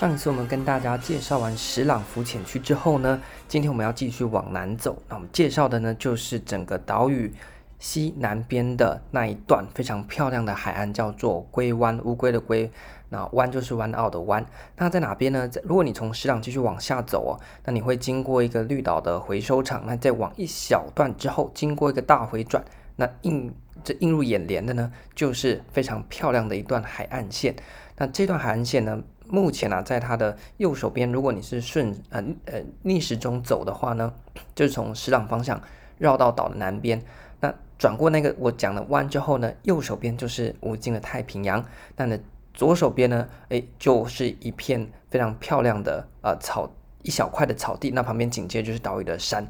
上一次我们跟大家介绍完石朗浮潜区之后呢，今天我们要继续往南走。那我们介绍的呢，就是整个岛屿西南边的那一段非常漂亮的海岸，叫做龟湾，乌龟的龟，那湾就是湾澳的湾。那在哪边呢？在如果你从石朗继续往下走哦，那你会经过一个绿岛的回收场，那再往一小段之后，经过一个大回转，那映这映入眼帘的呢，就是非常漂亮的一段海岸线。那这段海岸线呢，目前啊，在它的右手边，如果你是顺呃呃逆时钟走的话呢，就是从石朗方向绕到岛的南边，那转过那个我讲的弯之后呢，右手边就是无尽的太平洋。那呢，左手边呢，诶，就是一片非常漂亮的呃草，一小块的草地。那旁边紧接就是岛屿的山。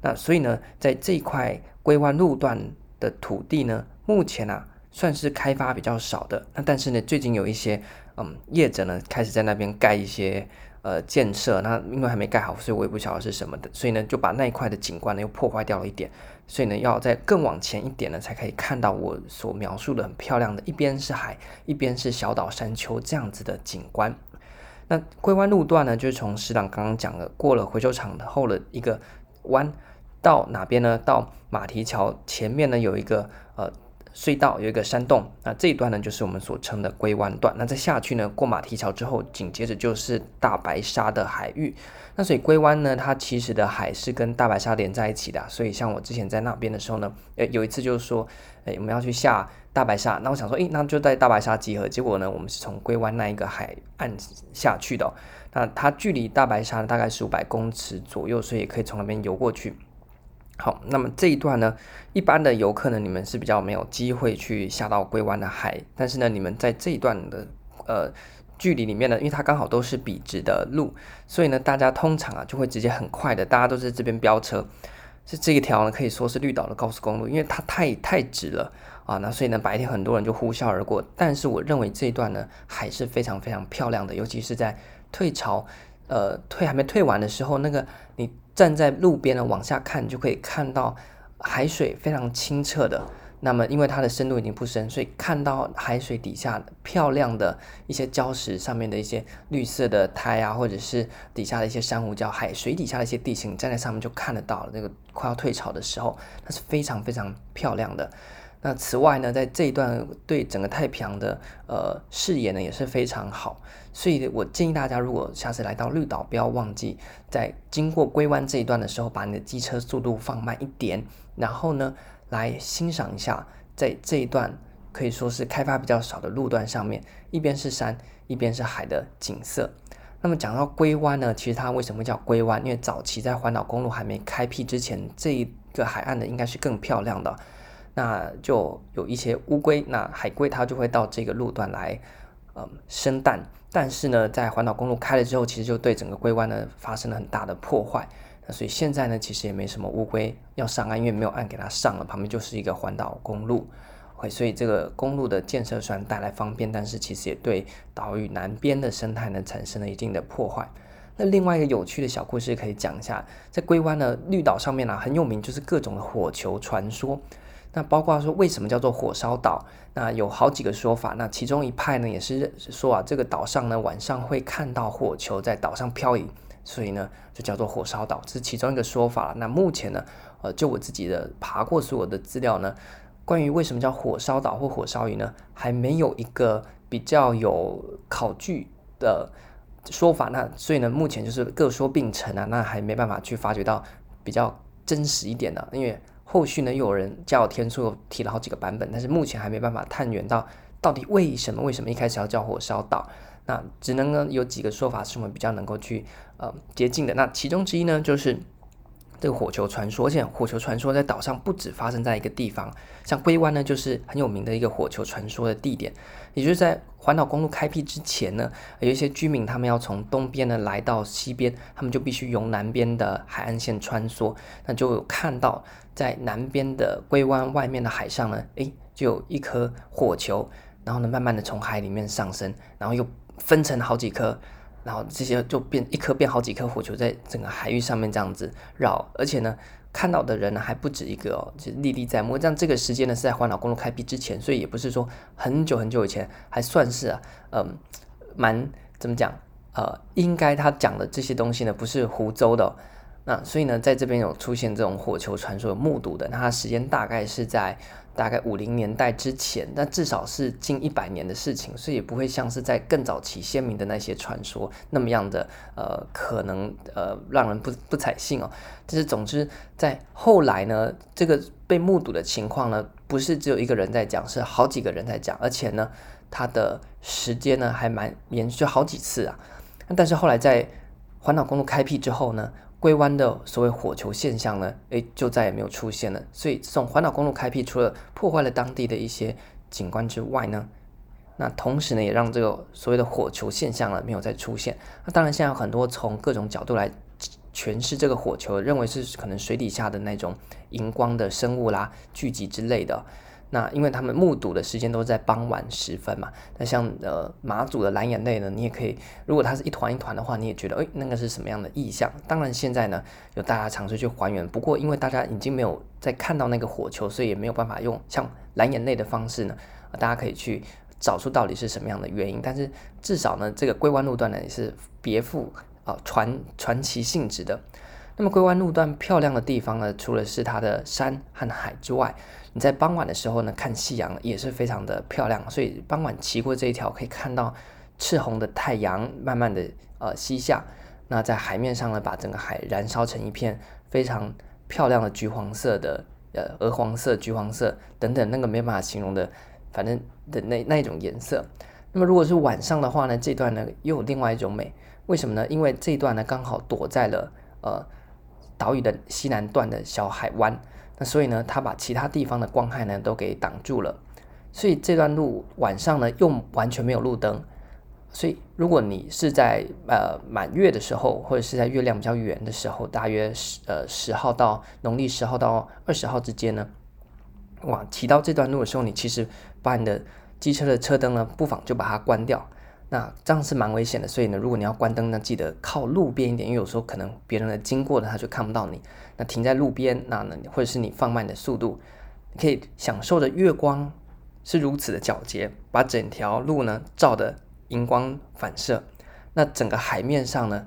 那所以呢，在这一块归湾路段的土地呢，目前啊。算是开发比较少的，那但是呢，最近有一些嗯业者呢开始在那边盖一些呃建设，那因为还没盖好，所以我也不晓得是什么的，所以呢就把那一块的景观呢又破坏掉了一点，所以呢要在更往前一点呢才可以看到我所描述的很漂亮的，一边是海，一边是小岛山丘这样子的景观。那龟湾路段呢，就是从石朗刚刚讲的过了回收场后的一个弯，到哪边呢？到马蹄桥前面呢有一个呃。隧道有一个山洞，那这一段呢就是我们所称的龟湾段。那再下去呢，过马蹄桥之后，紧接着就是大白鲨的海域。那所以龟湾呢，它其实的海是跟大白鲨连在一起的。所以像我之前在那边的时候呢，诶，有一次就是说，诶，我们要去下大白鲨，那我想说，诶，那就在大白鲨集合。结果呢，我们是从龟湾那一个海岸下去的。那它距离大白鲨大概是五百公尺左右，所以也可以从那边游过去。好，那么这一段呢，一般的游客呢，你们是比较没有机会去下到龟湾的海，但是呢，你们在这一段的呃距离里面呢，因为它刚好都是笔直的路，所以呢，大家通常啊就会直接很快的，大家都在这边飙车，是这一条呢可以说是绿岛的高速公路，因为它太太直了啊，那所以呢，白天很多人就呼啸而过，但是我认为这一段呢还是非常非常漂亮的，尤其是在退潮，呃，退还没退完的时候，那个。站在路边呢，往下看就可以看到海水非常清澈的。那么，因为它的深度已经不深，所以看到海水底下漂亮的一些礁石上面的一些绿色的苔啊，或者是底下的一些珊瑚礁，海水底下的一些地形，站在上面就看得到了。那个快要退潮的时候，它是非常非常漂亮的。那此外呢，在这一段对整个太平洋的呃视野呢也是非常好，所以我建议大家，如果下次来到绿岛，不要忘记在经过龟湾这一段的时候，把你的机车速度放慢一点，然后呢来欣赏一下在这一段可以说是开发比较少的路段上面，一边是山，一边是海的景色。那么讲到龟湾呢，其实它为什么叫龟湾？因为早期在环岛公路还没开辟之前，这一个海岸呢应该是更漂亮的。那就有一些乌龟，那海龟它就会到这个路段来，嗯，生蛋。但是呢，在环岛公路开了之后，其实就对整个龟湾呢发生了很大的破坏。那所以现在呢，其实也没什么乌龟要上岸，因为没有岸给它上了，旁边就是一个环岛公路。会，所以这个公路的建设虽然带来方便，但是其实也对岛屿南边的生态呢产生了一定的破坏。那另外一个有趣的小故事可以讲一下，在龟湾的绿岛上面呢、啊，很有名就是各种的火球传说。那包括说为什么叫做火烧岛？那有好几个说法。那其中一派呢，也是说啊，这个岛上呢晚上会看到火球在岛上漂移，所以呢就叫做火烧岛，这是其中一个说法。那目前呢，呃，就我自己的爬过所有的资料呢，关于为什么叫火烧岛或火烧鱼呢，还没有一个比较有考据的说法。那所以呢，目前就是各说并成啊，那还没办法去发掘到比较真实一点的，因为。后续呢，又有人叫天数，提了好几个版本，但是目前还没办法探源到到底为什么？为什么一开始要叫火烧岛？那只能呢有几个说法是我们比较能够去呃接近的。那其中之一呢，就是。这个火球传说，而且火球传说在岛上不止发生在一个地方，像龟湾呢，就是很有名的一个火球传说的地点。也就是在环岛公路开辟之前呢，有一些居民他们要从东边呢来到西边，他们就必须由南边的海岸线穿梭。那就看到在南边的龟湾外面的海上呢，诶，就有一颗火球，然后呢慢慢的从海里面上升，然后又分成好几颗。然后这些就变一颗变好几颗火球在整个海域上面这样子绕，而且呢，看到的人呢还不止一个哦，就历历在目。这样这个时间呢是在环岛公路开辟之前，所以也不是说很久很久以前，还算是啊，嗯，蛮怎么讲，呃，应该他讲的这些东西呢，不是湖州的。那所以呢，在这边有出现这种火球传说有目睹的，那它时间大概是在大概五零年代之前，但至少是近一百年的事情，所以也不会像是在更早期鲜明的那些传说那么样的呃，可能呃让人不不采信哦。但是总之，在后来呢，这个被目睹的情况呢，不是只有一个人在讲，是好几个人在讲，而且呢，它的时间呢还蛮延续好几次啊。但是后来在环岛公路开辟之后呢，龟湾的所谓火球现象呢，诶，就再也没有出现了。所以，从环岛公路开辟，除了破坏了当地的一些景观之外呢，那同时呢，也让这个所谓的火球现象呢，没有再出现。那当然，现在有很多从各种角度来诠释这个火球，认为是可能水底下的那种荧光的生物啦聚集之类的。那因为他们目睹的时间都是在傍晚时分嘛，那像呃马祖的蓝眼泪呢，你也可以，如果它是一团一团的话，你也觉得诶，那个是什么样的意象？当然现在呢，有大家尝试去还原，不过因为大家已经没有再看到那个火球，所以也没有办法用像蓝眼泪的方式呢，大家可以去找出到底是什么样的原因。但是至少呢，这个龟湾路段呢也是别富啊传传奇性质的。那么龟湾路段漂亮的地方呢，除了是它的山和海之外，你在傍晚的时候呢，看夕阳也是非常的漂亮，所以傍晚骑过这一条，可以看到赤红的太阳慢慢的呃西下，那在海面上呢，把整个海燃烧成一片非常漂亮的橘黄色的呃鹅黄色、橘黄色等等，那个没办法形容的，反正的那那一种颜色。那么如果是晚上的话呢，这段呢又有另外一种美，为什么呢？因为这段呢刚好躲在了呃岛屿的西南段的小海湾。那所以呢，它把其他地方的光害呢都给挡住了，所以这段路晚上呢又完全没有路灯，所以如果你是在呃满月的时候，或者是在月亮比较圆的时候，大约十呃十号到农历十号到二十号之间呢，哇，骑到这段路的时候，你其实把你的机车的车灯呢，不妨就把它关掉。那这样是蛮危险的，所以呢，如果你要关灯呢，记得靠路边一点，因为有时候可能别人的经过呢他就看不到你。那停在路边，那呢，或者是你放慢的速度，可以享受着月光是如此的皎洁，把整条路呢照的银光反射。那整个海面上呢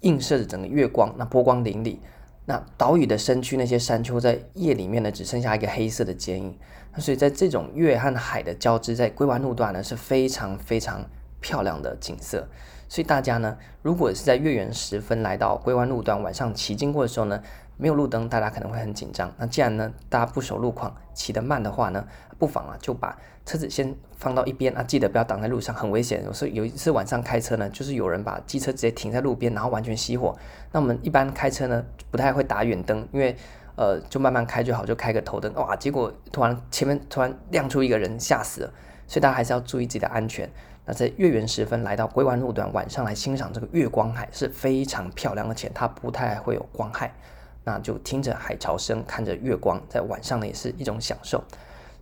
映射着整个月光，那波光粼粼。那岛屿的身躯那些山丘在夜里面呢只剩下一个黑色的剪影。那所以在这种月和海的交织，在龟湾路段呢是非常非常。漂亮的景色，所以大家呢，如果是在月圆时分来到龟湾路段，晚上骑经过的时候呢，没有路灯，大家可能会很紧张。那既然呢，大家不熟路况，骑得慢的话呢，不妨啊，就把车子先放到一边啊，记得不要挡在路上，很危险。有时有一次晚上开车呢，就是有人把机车直接停在路边，然后完全熄火。那我们一般开车呢，不太会打远灯，因为呃，就慢慢开就好，就开个头灯，哇，结果突然前面突然亮出一个人，吓死了。所以大家还是要注意自己的安全。那在月圆时分来到龟湾路段，晚上来欣赏这个月光海是非常漂亮，而且它不太会有光害。那就听着海潮声，看着月光，在晚上呢也是一种享受。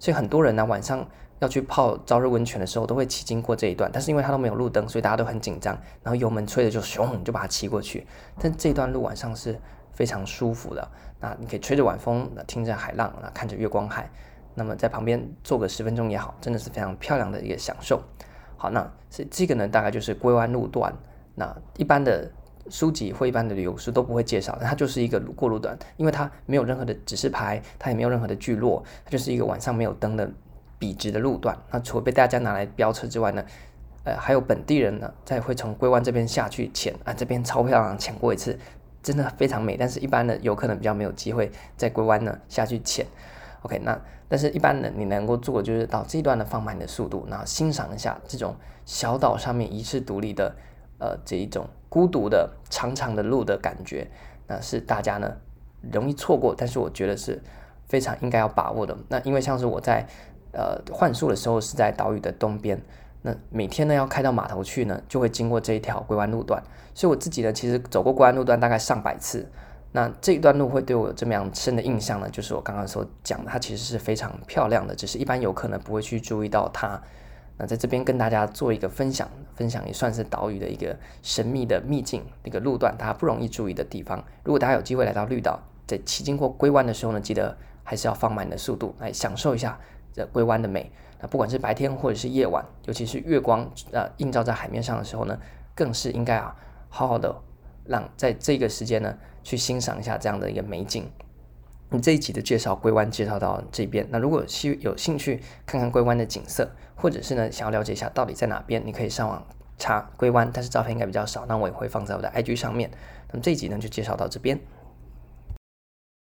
所以很多人呢晚上要去泡朝日温泉的时候，都会骑经过这一段，但是因为它都没有路灯，所以大家都很紧张，然后油门吹的就咻就把它骑过去。但这段路晚上是非常舒服的，那你可以吹着晚风，听着海浪，看着月光海，那么在旁边坐个十分钟也好，真的是非常漂亮的一个享受。好，那是这个呢，大概就是龟湾路段。那一般的书籍或一般的旅游书都不会介绍，它就是一个过路段，因为它没有任何的指示牌，它也没有任何的聚落，它就是一个晚上没有灯的笔直的路段。那除了被大家拿来飙车之外呢，呃，还有本地人呢，在会从龟湾这边下去潜啊，这边超漂亮，潜过一次，真的非常美。但是一般的游客呢，比较没有机会在龟湾呢下去潜。OK，那但是一般的你能够做的就是到这一段的放慢你的速度，然后欣赏一下这种小岛上面遗世独立的呃这一种孤独的长长的路的感觉，那是大家呢容易错过，但是我觉得是非常应该要把握的。那因为像是我在呃换宿的时候是在岛屿的东边，那每天呢要开到码头去呢，就会经过这一条龟湾路段，所以我自己呢其实走过龟湾路段大概上百次。那这一段路会对我有这么样深的印象呢？就是我刚刚所讲的，它其实是非常漂亮的，只是一般游客呢不会去注意到它。那在这边跟大家做一个分享，分享也算是岛屿的一个神秘的秘境，一个路段大家不容易注意的地方。如果大家有机会来到绿岛，在骑经过龟湾的时候呢，记得还是要放慢你的速度来享受一下这龟湾的美。那不管是白天或者是夜晚，尤其是月光呃映照在海面上的时候呢，更是应该啊，好好的让在这个时间呢，去欣赏一下这样的一个美景。你这一集的介绍，龟湾介绍到这边。那如果兴有兴趣看看龟湾的景色，或者是呢想要了解一下到底在哪边，你可以上网查龟湾，但是照片应该比较少，那我也会放在我的 IG 上面。那么这一集呢就介绍到这边。